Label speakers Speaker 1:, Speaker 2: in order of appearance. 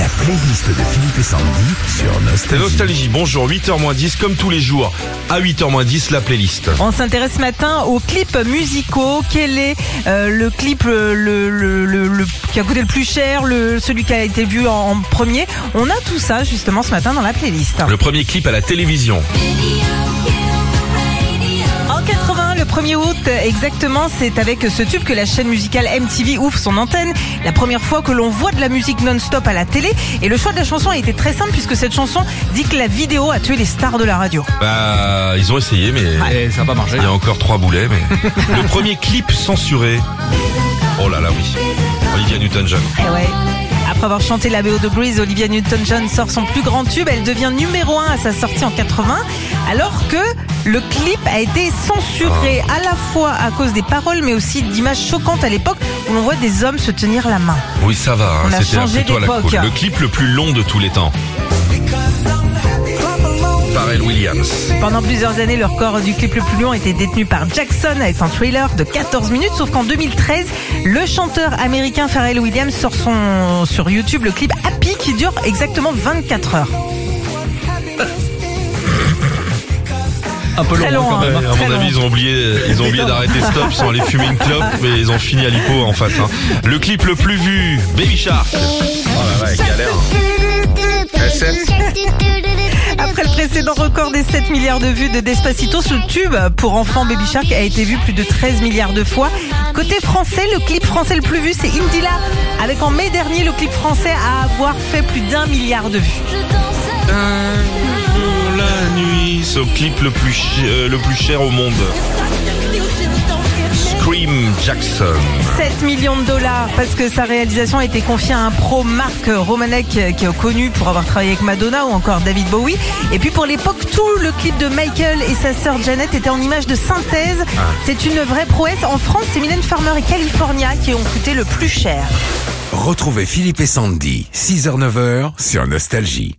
Speaker 1: La playlist de Philippe et Sandy sur Nostalgie.
Speaker 2: Nostalgie, bonjour, 8h10, comme tous les jours, à 8h10, la playlist.
Speaker 3: On s'intéresse ce matin aux clips musicaux. Quel est euh, le clip euh, le, le- le- le- qui a coûté le plus cher, le, celui qui a été vu en, en premier? On a tout ça justement ce matin dans la playlist.
Speaker 2: Le premier clip à la télévision.
Speaker 3: En 80, le 1er août, exactement, c'est avec ce tube que la chaîne musicale MTV ouvre son antenne. La première fois que l'on voit de la musique non-stop à la télé. Et le choix de la chanson a été très simple puisque cette chanson dit que la vidéo a tué les stars de la radio.
Speaker 2: Bah, ils ont essayé, mais
Speaker 4: ça n'a pas marché.
Speaker 2: il y a encore trois boulets. Mais le premier clip censuré. Oh là là, oui. Olivia Newton-John.
Speaker 3: Eh ouais. Après avoir chanté la BO de Breeze, Olivia Newton-John sort son plus grand tube. Elle devient numéro 1 à sa sortie en 80, alors que le clip a été censuré à la fois à cause des paroles, mais aussi d'images choquantes à l'époque où l'on voit des hommes se tenir la main.
Speaker 2: Oui, ça va. hein,
Speaker 3: On a
Speaker 2: C'était
Speaker 3: changé d'époque.
Speaker 2: Le clip le plus long de tous les temps. Pharrell Williams.
Speaker 3: Pendant plusieurs années, le record du clip le plus long était détenu par Jackson avec un thriller de 14 minutes, sauf qu'en 2013, le chanteur américain Pharrell Williams sort son, sur YouTube le clip Happy qui dure exactement 24 heures.
Speaker 4: Un peu long,
Speaker 3: Très
Speaker 4: hein,
Speaker 3: long,
Speaker 4: quand
Speaker 3: hein.
Speaker 4: même.
Speaker 2: Ouais, à mon
Speaker 3: long.
Speaker 2: avis, ils ont oublié, ils ont oublié d'arrêter stop, ils sont allés fumer une clope, mais ils ont fini à l'hypo en face. hein. Le clip le plus vu, Baby Shark. Oh là là, galère.
Speaker 3: Après le précédent record des 7 milliards de vues de Despacito, ce tube pour enfants Baby Shark a été vu plus de 13 milliards de fois. Côté français, le clip français le plus vu, c'est Indila, avec en mai dernier le clip français à avoir fait plus d'un milliard de vues.
Speaker 2: La nuit, ce clip le plus, chi- euh, le plus cher au monde. Scream Jackson.
Speaker 3: 7 millions de dollars parce que sa réalisation a été confiée à un pro Marc Romanek euh, qui est connu pour avoir travaillé avec Madonna ou encore David Bowie. Et puis pour l'époque, tout le clip de Michael et sa sœur Janet était en image de synthèse. C'est une vraie prouesse. En France, c'est Mylène Farmer et California qui ont coûté le plus cher.
Speaker 1: Retrouvez Philippe et Sandy, 6h-9h sur Nostalgie.